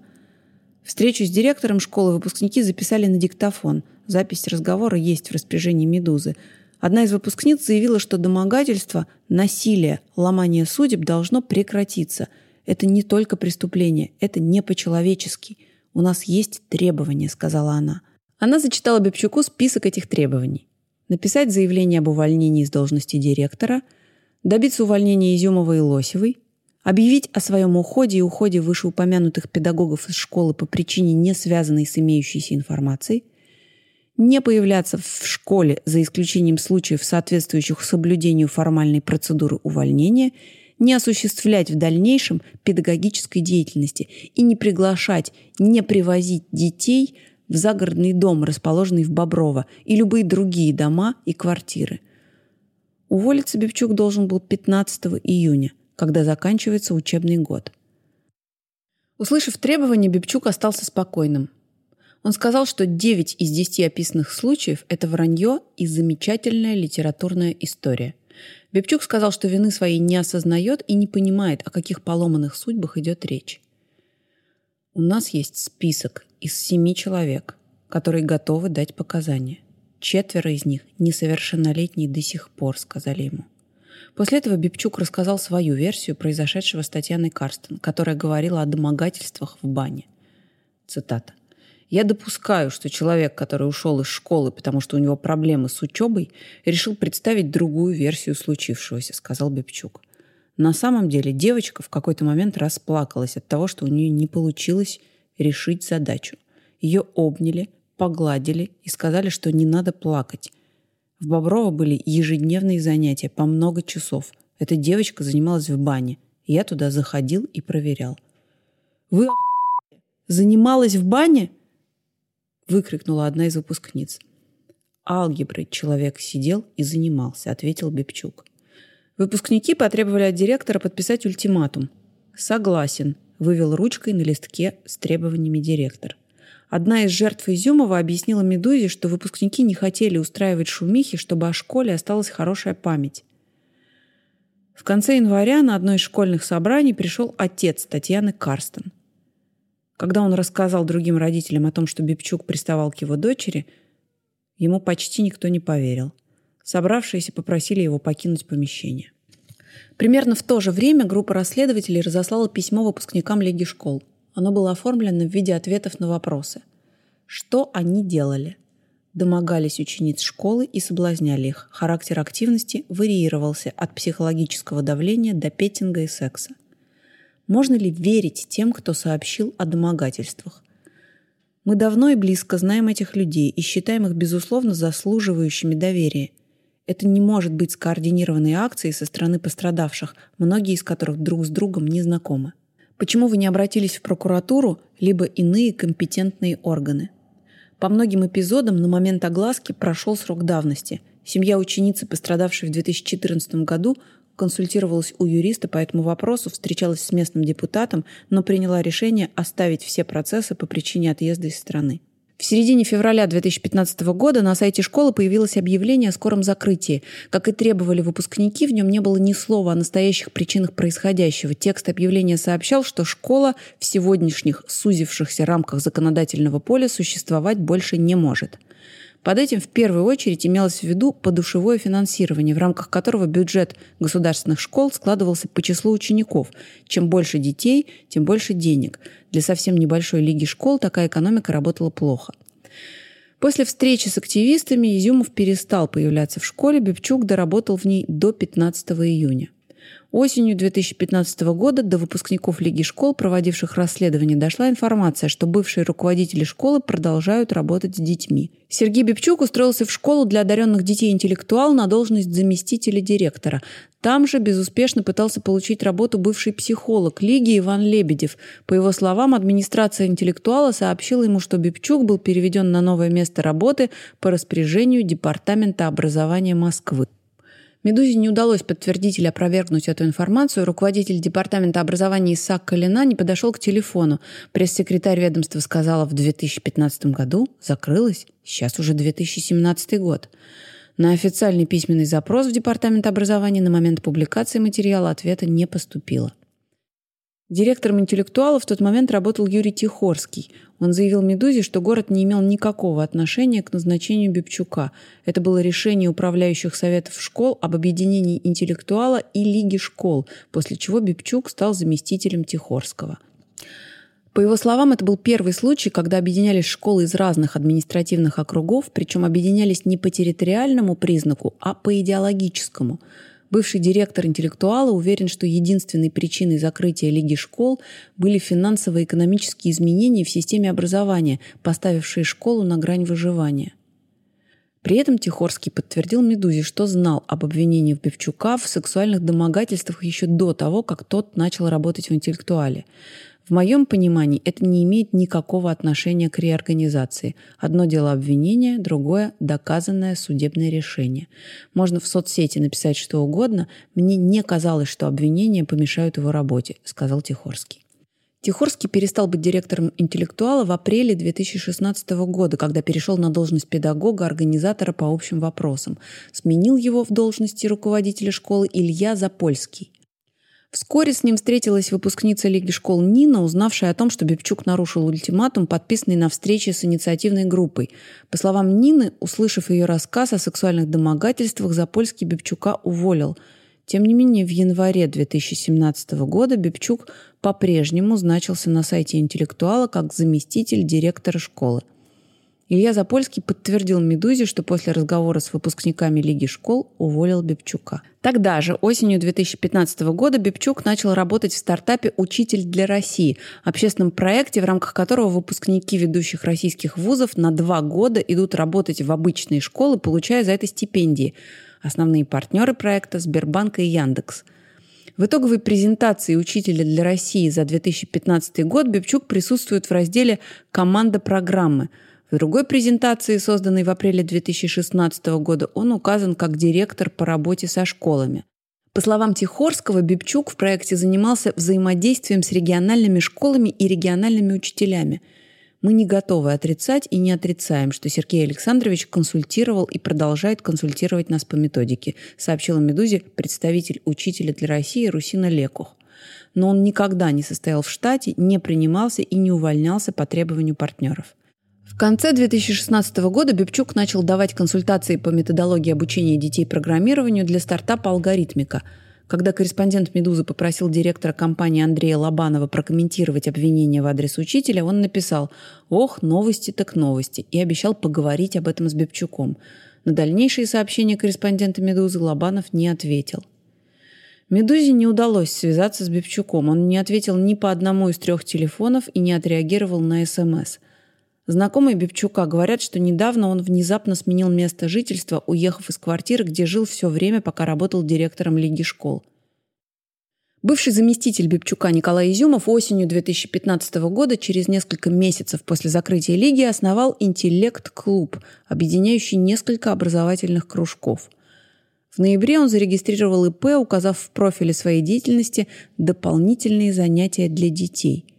Встречу с директором школы выпускники записали на диктофон – Запись разговора есть в распоряжении «Медузы». Одна из выпускниц заявила, что домогательство, насилие, ломание судеб должно прекратиться. Это не только преступление, это не по-человечески. У нас есть требования, сказала она. Она зачитала Бебчуку список этих требований. Написать заявление об увольнении из должности директора, добиться увольнения Изюмова и Лосевой, объявить о своем уходе и уходе вышеупомянутых педагогов из школы по причине, не связанной с имеющейся информацией, не появляться в школе за исключением случаев, соответствующих соблюдению формальной процедуры увольнения, не осуществлять в дальнейшем педагогической деятельности и не приглашать, не привозить детей в загородный дом, расположенный в Боброво, и любые другие дома и квартиры. Уволиться Бевчук должен был 15 июня, когда заканчивается учебный год. Услышав требования, Бибчук остался спокойным. Он сказал, что 9 из 10 описанных случаев – это вранье и замечательная литературная история. Бибчук сказал, что вины своей не осознает и не понимает, о каких поломанных судьбах идет речь. «У нас есть список из семи человек, которые готовы дать показания. Четверо из них несовершеннолетние до сих пор», – сказали ему. После этого Бибчук рассказал свою версию произошедшего с Татьяной Карстен, которая говорила о домогательствах в бане. Цитата. Я допускаю, что человек, который ушел из школы, потому что у него проблемы с учебой, решил представить другую версию случившегося, сказал Бепчук. На самом деле девочка в какой-то момент расплакалась от того, что у нее не получилось решить задачу. Ее обняли, погладили и сказали, что не надо плакать. В Боброво были ежедневные занятия по много часов. Эта девочка занималась в бане. Я туда заходил и проверял. «Вы занималась в бане?» Выкрикнула одна из выпускниц. «Алгеброй человек сидел и занимался», — ответил Бепчук. Выпускники потребовали от директора подписать ультиматум. «Согласен», — вывел ручкой на листке с требованиями директор. Одна из жертв Изюмова объяснила «Медузе», что выпускники не хотели устраивать шумихи, чтобы о школе осталась хорошая память. В конце января на одно из школьных собраний пришел отец Татьяны Карстен. Когда он рассказал другим родителям о том, что Бибчук приставал к его дочери, ему почти никто не поверил. Собравшиеся попросили его покинуть помещение. Примерно в то же время группа расследователей разослала письмо выпускникам Лиги школ. Оно было оформлено в виде ответов на вопросы. Что они делали? Домогались учениц школы и соблазняли их. Характер активности варьировался от психологического давления до петинга и секса. Можно ли верить тем, кто сообщил о домогательствах? Мы давно и близко знаем этих людей и считаем их, безусловно, заслуживающими доверия. Это не может быть скоординированной акцией со стороны пострадавших, многие из которых друг с другом не знакомы. Почему вы не обратились в прокуратуру, либо иные компетентные органы? По многим эпизодам на момент огласки прошел срок давности. Семья ученицы, пострадавшей в 2014 году, консультировалась у юриста по этому вопросу, встречалась с местным депутатом, но приняла решение оставить все процессы по причине отъезда из страны. В середине февраля 2015 года на сайте школы появилось объявление о скором закрытии. Как и требовали выпускники, в нем не было ни слова о настоящих причинах происходящего. Текст объявления сообщал, что школа в сегодняшних сузившихся рамках законодательного поля существовать больше не может. Под этим в первую очередь имелось в виду подушевое финансирование, в рамках которого бюджет государственных школ складывался по числу учеников. Чем больше детей, тем больше денег. Для совсем небольшой лиги школ такая экономика работала плохо. После встречи с активистами Изюмов перестал появляться в школе, Бебчук доработал в ней до 15 июня. Осенью 2015 года до выпускников Лиги школ, проводивших расследование, дошла информация, что бывшие руководители школы продолжают работать с детьми. Сергей Бибчук устроился в школу для одаренных детей-интеллектуал на должность заместителя директора. Там же безуспешно пытался получить работу бывший психолог Лиги Иван Лебедев. По его словам, администрация интеллектуала сообщила ему, что Бибчук был переведен на новое место работы по распоряжению Департамента образования Москвы. «Медузе» не удалось подтвердить или опровергнуть эту информацию. Руководитель Департамента образования Исаак Калина не подошел к телефону. Пресс-секретарь ведомства сказала в 2015 году, закрылась, сейчас уже 2017 год. На официальный письменный запрос в Департамент образования на момент публикации материала ответа не поступило. Директором интеллектуала в тот момент работал Юрий Тихорский. Он заявил «Медузе», что город не имел никакого отношения к назначению Бибчука. Это было решение управляющих советов школ об объединении интеллектуала и Лиги школ, после чего Бибчук стал заместителем Тихорского. По его словам, это был первый случай, когда объединялись школы из разных административных округов, причем объединялись не по территориальному признаку, а по идеологическому – Бывший директор интеллектуала уверен, что единственной причиной закрытия Лиги школ были финансово-экономические изменения в системе образования, поставившие школу на грань выживания. При этом Тихорский подтвердил «Медузе», что знал об обвинении в Бевчука в сексуальных домогательствах еще до того, как тот начал работать в интеллектуале. В моем понимании это не имеет никакого отношения к реорганизации. Одно дело обвинение, другое – доказанное судебное решение. Можно в соцсети написать что угодно. Мне не казалось, что обвинения помешают его работе, сказал Тихорский. Тихорский перестал быть директором интеллектуала в апреле 2016 года, когда перешел на должность педагога-организатора по общим вопросам. Сменил его в должности руководителя школы Илья Запольский. Вскоре с ним встретилась выпускница Лиги школ Нина, узнавшая о том, что Бибчук нарушил ультиматум, подписанный на встрече с инициативной группой. По словам Нины, услышав ее рассказ о сексуальных домогательствах, Запольский Бибчука уволил. Тем не менее, в январе 2017 года Бибчук по-прежнему значился на сайте интеллектуала как заместитель директора школы. Илья Запольский подтвердил «Медузе», что после разговора с выпускниками Лиги школ уволил Бибчука. Тогда же, осенью 2015 года, Бибчук начал работать в стартапе «Учитель для России», общественном проекте, в рамках которого выпускники ведущих российских вузов на два года идут работать в обычные школы, получая за это стипендии. Основные партнеры проекта – Сбербанк и Яндекс – в итоговой презентации «Учителя для России» за 2015 год Бибчук присутствует в разделе «Команда программы», в другой презентации, созданной в апреле 2016 года, он указан как директор по работе со школами. По словам Тихорского, Бибчук в проекте занимался взаимодействием с региональными школами и региональными учителями. Мы не готовы отрицать и не отрицаем, что Сергей Александрович консультировал и продолжает консультировать нас по методике, сообщила «Медузе» представитель учителя для России Русина Лекух. Но он никогда не состоял в штате, не принимался и не увольнялся по требованию партнеров. Конце 2016 года Бибчук начал давать консультации по методологии обучения детей программированию для стартапа «Алгоритмика». Когда корреспондент «Медузы» попросил директора компании Андрея Лобанова прокомментировать обвинения в адрес учителя, он написал «Ох, новости так новости» и обещал поговорить об этом с Бибчуком. На дальнейшие сообщения корреспондента «Медузы» Лобанов не ответил. Медузе не удалось связаться с Бибчуком. Он не ответил ни по одному из трех телефонов и не отреагировал на СМС – Знакомые Бибчука говорят, что недавно он внезапно сменил место жительства, уехав из квартиры, где жил все время, пока работал директором Лиги школ. Бывший заместитель Бибчука Николай Изюмов осенью 2015 года, через несколько месяцев после закрытия Лиги, основал «Интеллект-клуб», объединяющий несколько образовательных кружков. В ноябре он зарегистрировал ИП, указав в профиле своей деятельности дополнительные занятия для детей –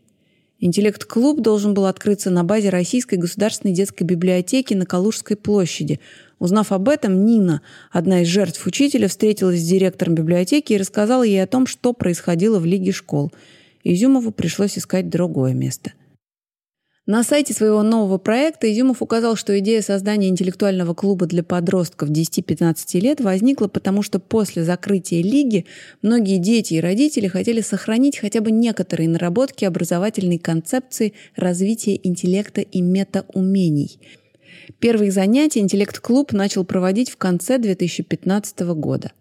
Интеллект-клуб должен был открыться на базе Российской государственной детской библиотеки на Калужской площади. Узнав об этом, Нина, одна из жертв учителя, встретилась с директором библиотеки и рассказала ей о том, что происходило в Лиге школ. Изюмову пришлось искать другое место. На сайте своего нового проекта Изюмов указал, что идея создания интеллектуального клуба для подростков 10-15 лет возникла потому, что после закрытия лиги многие дети и родители хотели сохранить хотя бы некоторые наработки образовательной концепции развития интеллекта и метаумений. Первые занятия интеллект-клуб начал проводить в конце 2015 года.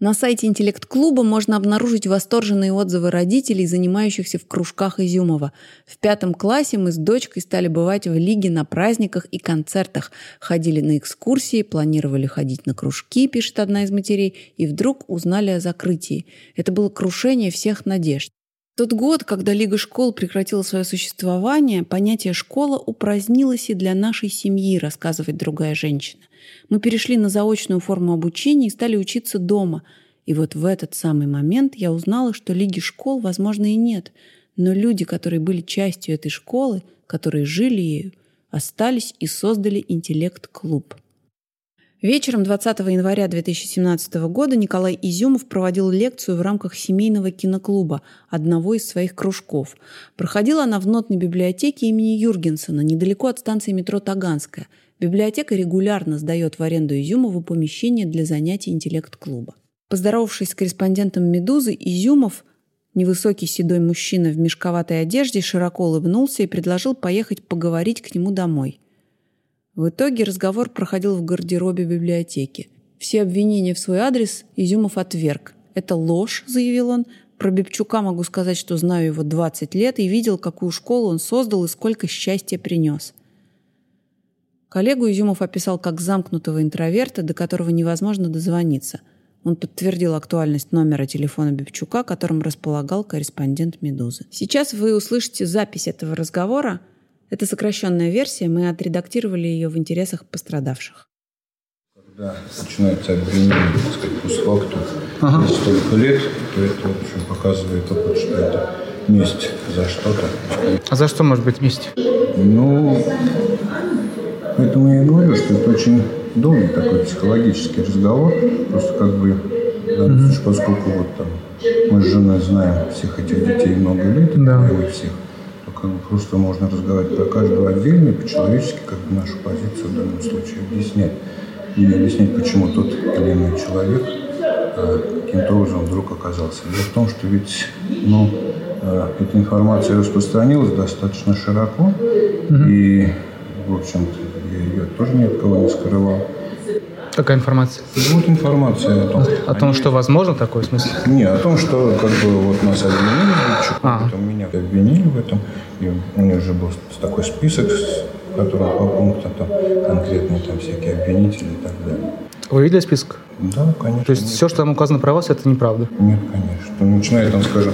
На сайте интеллект-клуба можно обнаружить восторженные отзывы родителей, занимающихся в кружках Изюмова. В пятом классе мы с дочкой стали бывать в лиге на праздниках и концертах, ходили на экскурсии, планировали ходить на кружки, пишет одна из матерей, и вдруг узнали о закрытии. Это было крушение всех надежд. Тот год, когда Лига школ прекратила свое существование, понятие «школа» упразднилось и для нашей семьи, рассказывает другая женщина. Мы перешли на заочную форму обучения и стали учиться дома. И вот в этот самый момент я узнала, что Лиги школ, возможно, и нет. Но люди, которые были частью этой школы, которые жили ею, остались и создали интеллект-клуб. Вечером 20 января 2017 года Николай Изюмов проводил лекцию в рамках семейного киноклуба, одного из своих кружков. Проходила она в нотной библиотеке имени Юргенсона, недалеко от станции метро Таганская. Библиотека регулярно сдает в аренду Изюмову помещение для занятий интеллект-клуба. Поздоровавшись с корреспондентом «Медузы», Изюмов, невысокий седой мужчина в мешковатой одежде, широко улыбнулся и предложил поехать поговорить к нему домой. В итоге разговор проходил в гардеробе библиотеки. Все обвинения в свой адрес Изюмов отверг. «Это ложь», — заявил он. «Про Бебчука могу сказать, что знаю его 20 лет и видел, какую школу он создал и сколько счастья принес». Коллегу Изюмов описал как замкнутого интроверта, до которого невозможно дозвониться. Он подтвердил актуальность номера телефона Бебчука, которым располагал корреспондент «Медузы». Сейчас вы услышите запись этого разговора – это сокращенная версия, мы отредактировали ее в интересах пострадавших. Когда начинается обвинение, так сказать, постфактум, ага. столько лет, то это, в общем, показывает опыт, что это месть за что-то. А за что может быть месть? Ну, поэтому я и говорю, что это очень долгий такой психологический разговор. Просто как бы, да, mm поскольку вот там мы с женой знаем всех этих детей много лет, да. и всех, как бы просто можно разговаривать про каждого отдельно и по-человечески как бы нашу позицию в данном случае объяснять. И объяснять, почему тот или иной человек э, каким-то образом вдруг оказался. Дело в том, что ведь ну, э, эта информация распространилась достаточно широко, mm-hmm. и, в общем-то, ее тоже ни от кого не скрывал. Какая информация? Вот информация о том. О они... том, что возможно такое в смысле? Не, о том, что как бы вот нас обвинили а. этом, меня обвинили в этом. И у них же был такой список, в котором по пунктам там конкретные там всякие обвинители и так далее. Вы видели список? Да, конечно. То есть нет. все, что там указано про вас, это неправда? Нет, конечно. Ну, начиная там, скажем,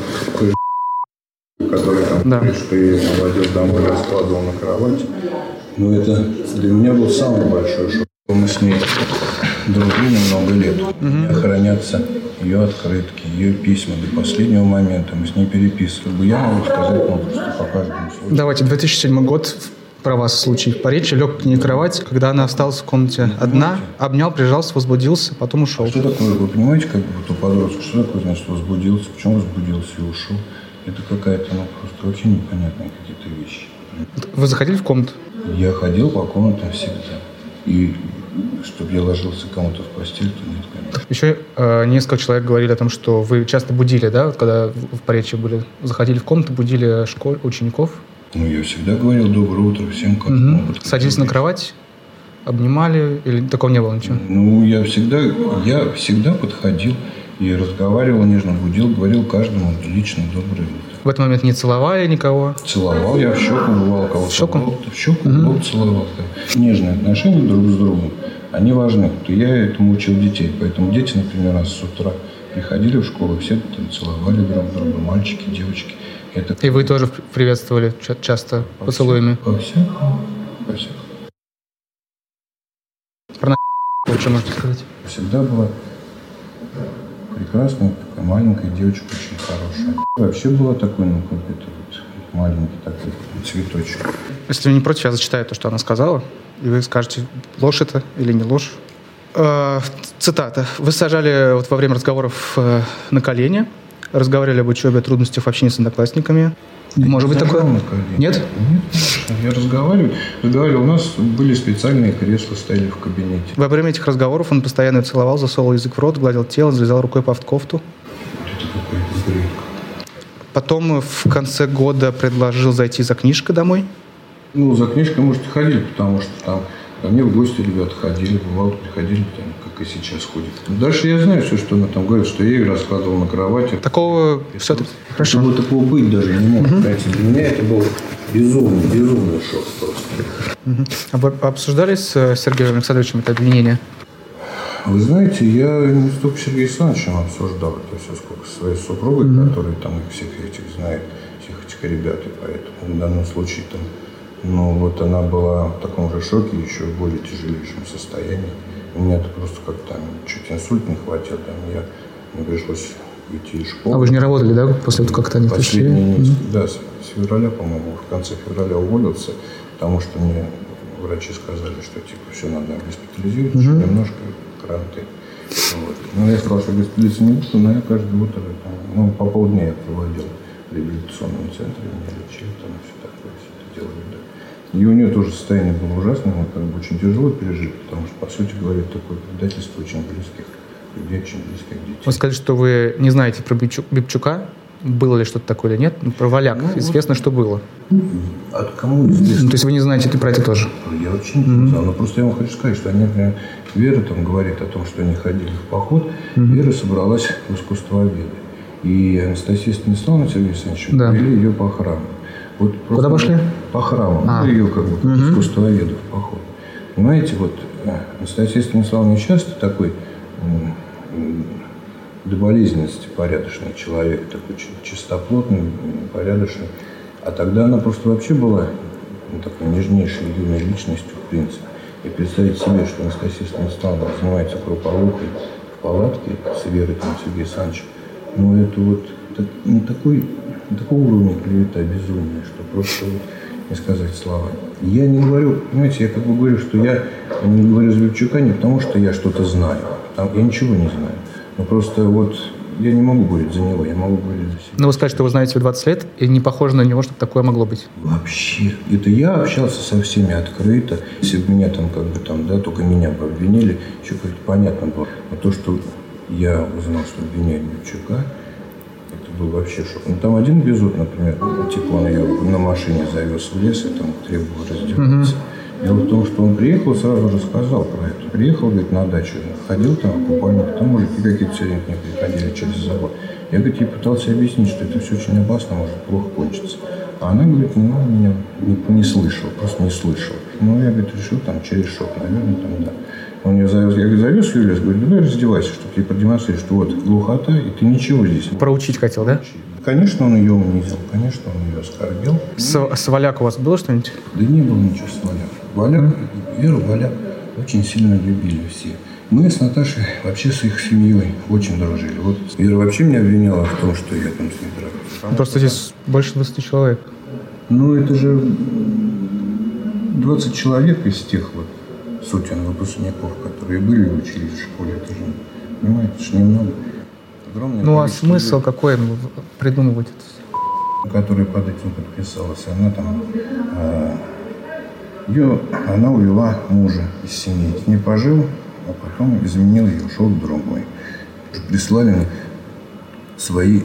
который там, да. что я водил домой, раскладывал на кровать. Ну, это для меня был самый большой шок. Мы с ней дружили много лет. Угу. Хранятся ее открытки, ее письма до последнего момента. Мы с ней переписывали. Я могу сказать, просто по каждому случаю. Давайте, 2007 год про вас случай. По речи лег к ней кровать, когда она осталась в комнате вы одна, обнял, прижался, возбудился, потом ушел. А что такое, вы понимаете, как бы у подростка, что такое, значит, возбудился, почему возбудился и ушел? Это какая-то, ну, просто вообще непонятные какие-то вещи. Вы заходили в комнату? Я ходил по комнатам всегда. И чтобы я ложился кому-то в постель, то нет, конечно. Еще э, несколько человек говорили о том, что вы часто будили, да, вот когда в Поречье были, заходили в комнату, будили школ, учеников? Ну, я всегда говорил доброе утро всем, как угу. могут. Садились на кровать, обнимали, или такого не было ничего? Ну, я всегда, я всегда подходил и разговаривал нежно, будил, говорил каждому лично доброе утро. В этот момент не целовали никого? Целовал, я в щеку бывал кого-то. В щеку? В щеку угу. целовал. Нежные отношения друг с другом, они важны. То я этому учил детей. Поэтому дети, например, раз с утра приходили в школу, все там целовали друг друга, мальчики, девочки. Это... И вы тоже приветствовали часто по поцелуями? По всякому. По всякому. Про что можете сказать? Всегда была прекрасная, такая маленькая девочка, очень хорошая. Вообще была такой, ну, как это вот маленький такой цветочек. Если вы не против, я зачитаю то, что она сказала, и вы скажете, ложь это или не ложь. Э, цитата. Вы сажали вот во время разговоров э, на колени, разговаривали об учебе, трудностях в общении с одноклассниками. Может быть такое? Нет? Нет. Я разговариваю. Разговаривал. У нас были специальные кресла, стояли в кабинете. Во время этих разговоров он постоянно целовал, засовывал язык в рот, гладил тело, залезал рукой под кофту. Это какой-то бред. Потом в конце года предложил зайти за книжкой домой. Ну, за книжкой, может, ходили, потому что там Ко мне в гости ребята ходили, бывало, приходили, там, и сейчас ходят. Дальше я знаю все, что она там говорит, что я ее раскладывал на кровати. Такого все это хорошо. Такого, такого быть даже не может. Угу. Для меня это был безумный, безумный шок просто. Угу. А вы обсуждали с э, Сергеем Александровичем это обвинение? Вы знаете, я не столько с Сергеем Александровичем обсуждал это все, сколько со своей супругой, mm которая там их всех этих знает, всех этих ребят, и поэтому в данном случае там но вот она была в таком же шоке, еще в более тяжелейшем состоянии. У меня это просто как там чуть инсульт не хватил, там я мне пришлось уйти из школы. А вы же не работали, да, после того, как они пришли? Mm-hmm. Да, с, с февраля, по-моему, в конце февраля уволился, потому что мне врачи сказали, что типа все надо госпитализировать, угу. немножко кранты. Вот. Ну, я сказал, что госпитализироваться не буду, но я каждое утро, там, ну, по полдня я проводил в реабилитационном центре, меня лечили, там все такое, все это делали, да. И у нее тоже состояние было ужасное, мы как бы очень тяжело пережили, потому что, по сути говоря, такое предательство очень близких людей, очень близких детей. Вы сказали, что вы не знаете про Бибчука, было ли что-то такое или нет? Ну, про Валяк ну, известно, вот, что было. От кому известно? Ну, то есть вы не знаете ты про это тоже? Я вообще не знал. Но просто я вам хочу сказать, что они, например, Вера там говорит о том, что они ходили в поход. Mm-hmm. Вера собралась в искусствоведы. И Анастасия Станиславовна Сергей Александрович да. повели ее по храму. Вот Куда пошли? По храму. А. ее как бы как mm-hmm. искусствоведу в поход. Понимаете, вот э, Анастасия Станиславовна часто такой до болезненности порядочный человек, такой чистоплотный, порядочный. А тогда она просто вообще была ну, такой нежнейшей юной личностью, в принципе. И представить себе, что Анастасия Станиславовна занимается групповухой в палатке с Верой там, Сергеем Александровичем, ну это вот так, ну, такой, такого уровня клевета безумия, что просто вот не сказать слова. Я не говорю, понимаете, я как бы говорю, что я не говорю за Вивчука не потому, что я что-то знаю. Там, я ничего не знаю. Но просто вот я не могу говорить за него, я могу говорить за себя. Но вы скажете, что вы знаете 20 лет, и не похоже на него, чтобы такое могло быть. Вообще. Это я общался со всеми открыто. Если бы меня там как бы там, да, только меня бы обвинили, еще как-то понятно было. Но то, что я узнал, что обвиняют Бельчука, это был вообще шок. Ну, там один безуд, например, типа он ее на машине завез в лес и там требовал раздеваться. Угу. Дело в том, что он приехал, сразу же сказал про это. Приехал, говорит, на дачу, ходил там купальник, там мужики какие-то время приходили через забор. Я, говорит, ей пытался объяснить, что это все очень опасно, может плохо кончиться. А она, говорит, ну, меня не, не слышала, просто не слышала. Ну, я, говорит, решил там через шок, наверное, там, да. Он ее завез, я говорю, завез лес, говорю, давай раздевайся, чтобы тебе продемонстрировать, что вот глухота, и ты ничего здесь Проучить хотел, да? Конечно, он ее унизил, конечно, он ее оскорбил. С, с Валяк у вас было что-нибудь? Да не было ничего с Валяк. Валяк, Веру Валяк очень сильно любили все. Мы с Наташей вообще с их семьей очень дружили. Вот Вера вообще меня обвиняла в том, что я там с ней дрался. Просто здесь больше 20 человек. Ну, это же 20 человек из тех вот сотен выпускников, которые были в училище, в школе. Это же, понимаете, это же немного. Огромное ну, а смысл людей, какой придумывать это все? Который под этим подписалась. Она там э, ее, она увела мужа из семьи. Не пожил, а потом изменил ее, ушел к другой. Прислали свои,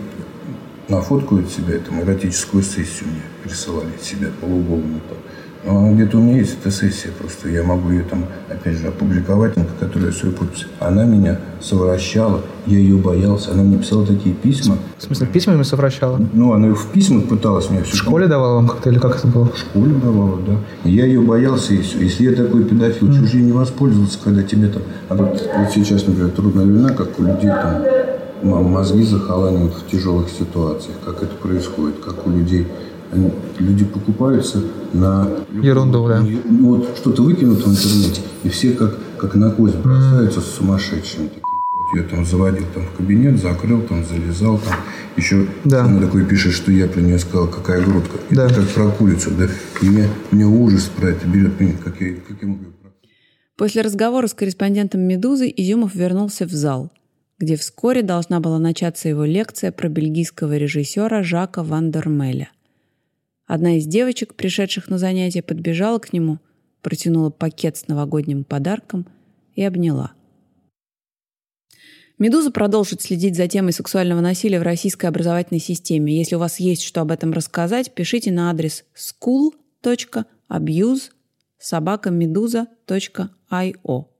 нафоткают себя, там, эротическую сессию мне присылали себя полуголому. Так. Где-то у меня есть эта сессия, просто я могу ее там, опять же, опубликовать, на которой я свою подпись. Она меня совращала, я ее боялся, она мне писала такие письма. В смысле, письмами совращала? Ну, она в письмах пыталась меня все. В школе давала вам как-то или как это было? В школе давала, да. Я ее боялся, и все. Если я такой педофил, mm. чужие не воспользоваться, когда тебе там... А вот, вот сейчас, например, трудная вина, как у людей там мозги захоланивают в тяжелых ситуациях, как это происходит, как у людей люди покупаются на... Ерунду, да. Ну, вот что-то выкинут в интернете, и все как, как на козе бросаются mm. с сумасшедшими. Я там заводил там в кабинет, закрыл, там залезал, там еще да. она такой пишет, что я про нее сказал, какая грудка. Да. Это как про курицу, да. И меня, меня ужас про это берет, как я, как я могу... После разговора с корреспондентом «Медузы» Изюмов вернулся в зал, где вскоре должна была начаться его лекция про бельгийского режиссера Жака Вандермеля. Одна из девочек, пришедших на занятие, подбежала к нему, протянула пакет с новогодним подарком и обняла. «Медуза» продолжит следить за темой сексуального насилия в российской образовательной системе. Если у вас есть что об этом рассказать, пишите на адрес school.abuse собакамедуза.io.